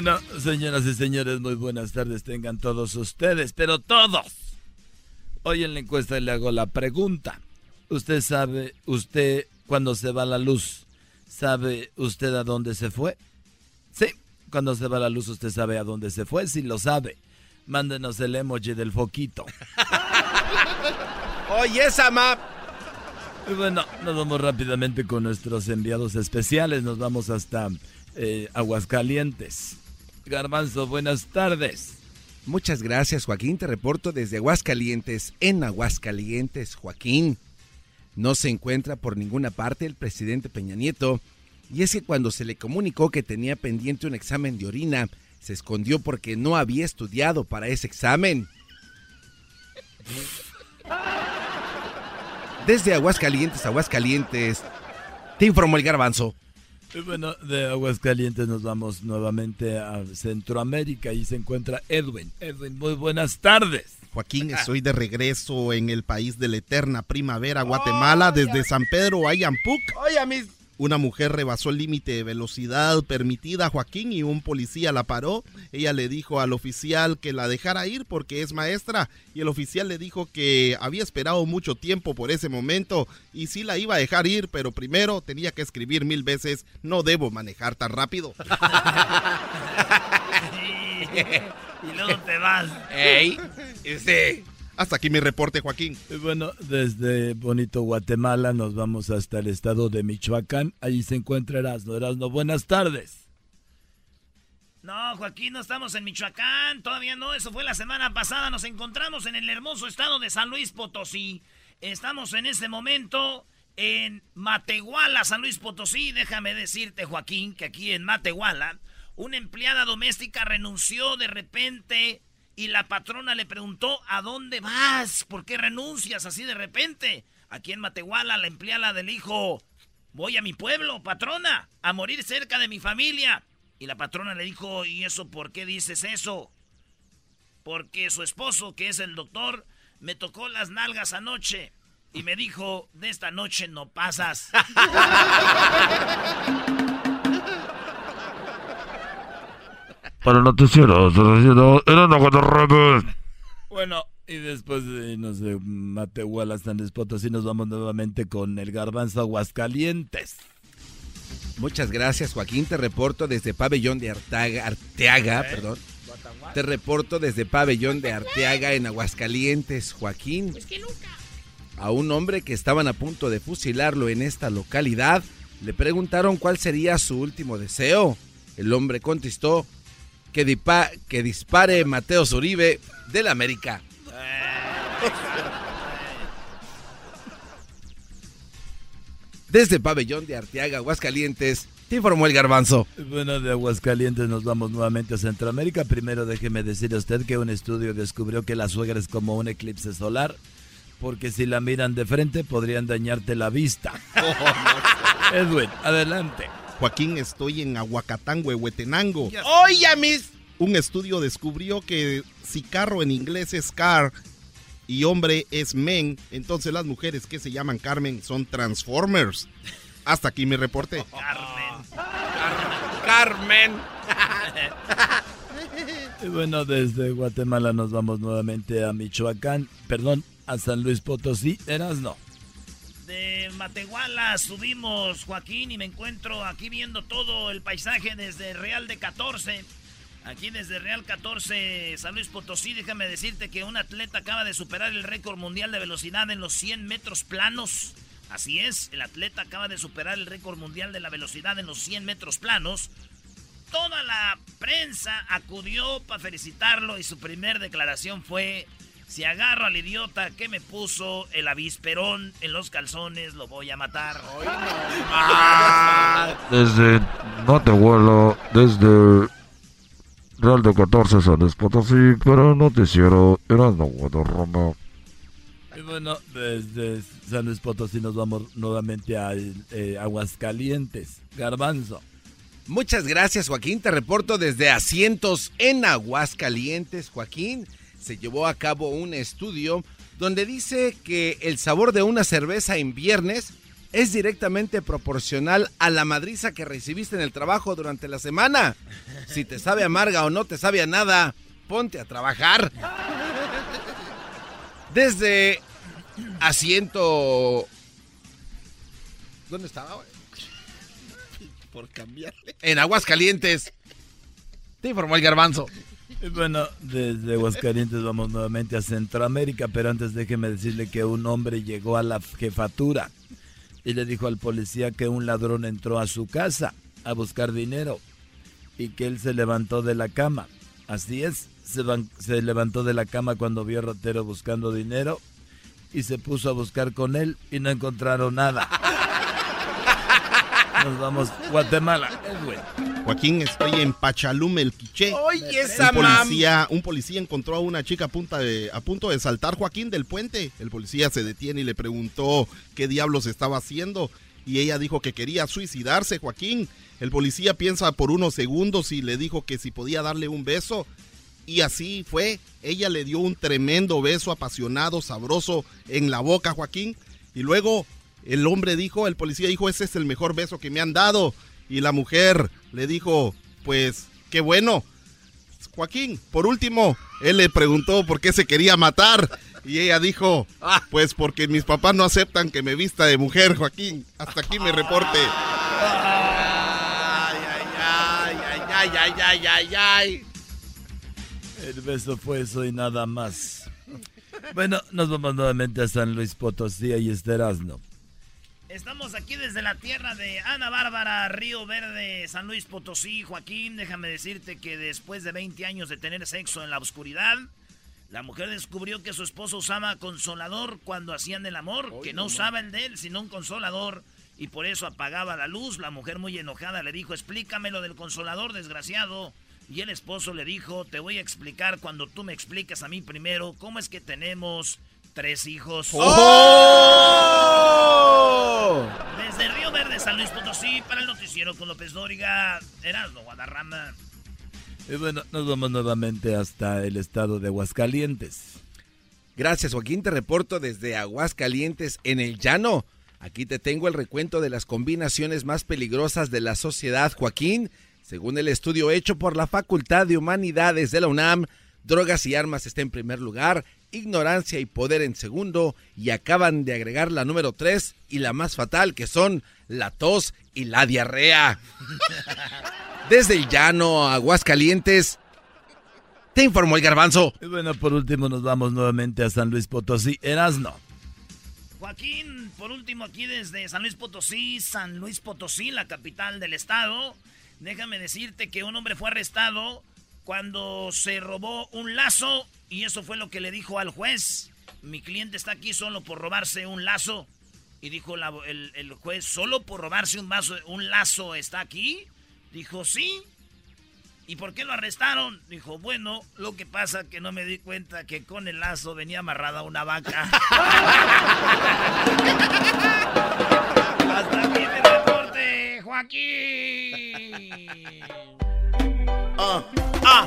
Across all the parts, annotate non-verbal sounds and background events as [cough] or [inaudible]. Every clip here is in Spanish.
Bueno, señoras y señores, muy buenas tardes tengan todos ustedes, pero todos. Hoy en la encuesta le hago la pregunta. ¿Usted sabe, usted cuando se va la luz, sabe usted a dónde se fue? Sí, cuando se va la luz usted sabe a dónde se fue, si lo sabe. Mándenos el emoji del foquito. [laughs] Oye, esa map. Bueno, nos vamos rápidamente con nuestros enviados especiales. Nos vamos hasta eh, Aguascalientes. Garbanzo, buenas tardes. Muchas gracias, Joaquín. Te reporto desde Aguascalientes, en Aguascalientes, Joaquín. No se encuentra por ninguna parte el presidente Peña Nieto. Y es que cuando se le comunicó que tenía pendiente un examen de orina, se escondió porque no había estudiado para ese examen. Desde Aguascalientes, Aguascalientes, te informó el garbanzo. Bueno, de Aguascalientes nos vamos nuevamente a Centroamérica y se encuentra Edwin. Edwin, muy buenas tardes. Joaquín, estoy de regreso en el país de la eterna primavera, Guatemala, desde San Pedro Ayampuc. Oye, mis una mujer rebasó el límite de velocidad permitida a Joaquín y un policía la paró. Ella le dijo al oficial que la dejara ir porque es maestra y el oficial le dijo que había esperado mucho tiempo por ese momento y sí la iba a dejar ir, pero primero tenía que escribir mil veces, no debo manejar tan rápido. [laughs] y luego te vas. ¡Ey! Sí. Hasta aquí mi reporte, Joaquín. Bueno, desde bonito Guatemala nos vamos hasta el estado de Michoacán. Allí se encuentra Erasno. Erasno, buenas tardes. No, Joaquín, no estamos en Michoacán. Todavía no, eso fue la semana pasada. Nos encontramos en el hermoso estado de San Luis Potosí. Estamos en este momento en Matehuala, San Luis Potosí. Déjame decirte, Joaquín, que aquí en Matehuala, una empleada doméstica renunció de repente y la patrona le preguntó, ¿a dónde vas? ¿Por qué renuncias así de repente? Aquí en Matehuala, la empleada del hijo, voy a mi pueblo, patrona, a morir cerca de mi familia. Y la patrona le dijo, ¿y eso por qué dices eso? Porque su esposo, que es el doctor, me tocó las nalgas anoche y me dijo, de esta noche no pasas. [laughs] Para noticiero, era Bueno, y después de irnos de Matehuala, San Luis Potosí, nos vamos nuevamente con el garbanzo Aguascalientes. Muchas gracias, Joaquín. Te reporto desde Pabellón de Arteaga, ¿Eh? perdón. Te reporto desde Pabellón de Arteaga en Aguascalientes, Joaquín. Pues a un hombre que estaban a punto de fusilarlo en esta localidad, le preguntaron cuál sería su último deseo. El hombre contestó que, que dispare Mateo Zuribe del América. Desde Pabellón de Arteaga, Aguascalientes, te informó el garbanzo. Bueno, de Aguascalientes nos vamos nuevamente a Centroamérica. Primero déjeme decir a usted que un estudio descubrió que la suegra es como un eclipse solar, porque si la miran de frente podrían dañarte la vista. [laughs] [laughs] Edwin, adelante. Joaquín, estoy en Aguacatán, Huehuetenango. Oye, mis. Un estudio descubrió que si carro en inglés es car y hombre es men, entonces las mujeres que se llaman Carmen son Transformers. Hasta aquí mi reporte. [laughs] Carmen. Carmen. y bueno, desde Guatemala nos vamos nuevamente a Michoacán, perdón, a San Luis Potosí. Eras no Matehuala subimos, Joaquín, y me encuentro aquí viendo todo el paisaje desde Real de 14. Aquí desde Real 14, San Luis Potosí, déjame decirte que un atleta acaba de superar el récord mundial de velocidad en los 100 metros planos. Así es, el atleta acaba de superar el récord mundial de la velocidad en los 100 metros planos. Toda la prensa acudió para felicitarlo y su primer declaración fue si agarro al idiota que me puso el avisperón en los calzones, lo voy a matar. Desde no te vuelo, desde Real de 14 San Luis Potosí, pero noticiero era no Roma. Y bueno, desde San Luis Potosí nos vamos nuevamente a eh, Aguascalientes. Garbanzo. Muchas gracias, Joaquín. Te reporto desde Asientos en Aguascalientes, Joaquín se llevó a cabo un estudio donde dice que el sabor de una cerveza en viernes es directamente proporcional a la madriza que recibiste en el trabajo durante la semana. Si te sabe amarga o no te sabe a nada, ponte a trabajar. Desde asiento... ¿Dónde estaba? Por cambiarle. En Aguas Calientes. Te informó el garbanzo. Bueno, desde Aguascalientes vamos nuevamente a Centroamérica, pero antes déjeme decirle que un hombre llegó a la jefatura y le dijo al policía que un ladrón entró a su casa a buscar dinero y que él se levantó de la cama. Así es, se, se levantó de la cama cuando vio a Rotero buscando dinero y se puso a buscar con él y no encontraron nada. [laughs] Nos vamos, Guatemala. Joaquín, estoy en Pachalume, el Quiché. Oye, esa un policía, un policía encontró a una chica a, punta de, a punto de saltar Joaquín del puente. El policía se detiene y le preguntó qué diablos estaba haciendo. Y ella dijo que quería suicidarse, Joaquín. El policía piensa por unos segundos y le dijo que si podía darle un beso. Y así fue. Ella le dio un tremendo beso apasionado, sabroso en la boca, Joaquín. Y luego el hombre dijo, el policía dijo, ese es el mejor beso que me han dado. Y la mujer le dijo, pues, qué bueno. Joaquín, por último, él le preguntó por qué se quería matar. Y ella dijo, ah, pues porque mis papás no aceptan que me vista de mujer, Joaquín. Hasta aquí me reporte. Ay, ay, ay, ay, ay, ay, ay, ay. El beso fue eso y nada más. Bueno, nos vamos nuevamente a San Luis Potosí y Esterasno. Estamos aquí desde la tierra de Ana Bárbara, Río Verde, San Luis Potosí. Joaquín, déjame decirte que después de 20 años de tener sexo en la oscuridad, la mujer descubrió que su esposo usaba consolador cuando hacían el amor, que no, usaba el de él, sino un consolador, y por eso apagaba la luz. La mujer muy enojada le dijo, explícame lo del consolador, desgraciado. Y el esposo le dijo, te voy a explicar cuando tú me expliques a mí primero cómo es que tenemos tres hijos. ¡Oh! Verde, San Luis Potosí, para el noticiero con López Dóriga, Erasmo Guadarrama. Y bueno, nos vamos nuevamente hasta el estado de Aguascalientes. Gracias, Joaquín. Te reporto desde Aguascalientes, en el llano. Aquí te tengo el recuento de las combinaciones más peligrosas de la sociedad, Joaquín. Según el estudio hecho por la Facultad de Humanidades de la UNAM, drogas y armas está en primer lugar, ignorancia y poder en segundo, y acaban de agregar la número tres y la más fatal, que son la tos y la diarrea. [laughs] Desde el llano, Aguascalientes, te informó el garbanzo. Y bueno, por último nos vamos nuevamente a San Luis Potosí, Erasno. Joaquín, por último aquí desde San Luis Potosí, San Luis Potosí, la capital del estado. Déjame decirte que un hombre fue arrestado cuando se robó un lazo y eso fue lo que le dijo al juez. Mi cliente está aquí solo por robarse un lazo. Y dijo el, juez, ¿solo por robarse un, vaso, un lazo está aquí? Dijo, sí. ¿Y por qué lo arrestaron? Dijo, bueno, lo que pasa que no me di cuenta que con el lazo venía amarrada una vaca. [laughs] Hasta aquí el reporte, Joaquín. Ah, ah,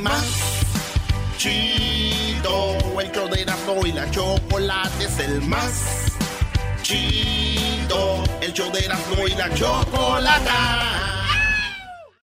más chido. El show de y la chocolate es el más chido. El show de y la chocolate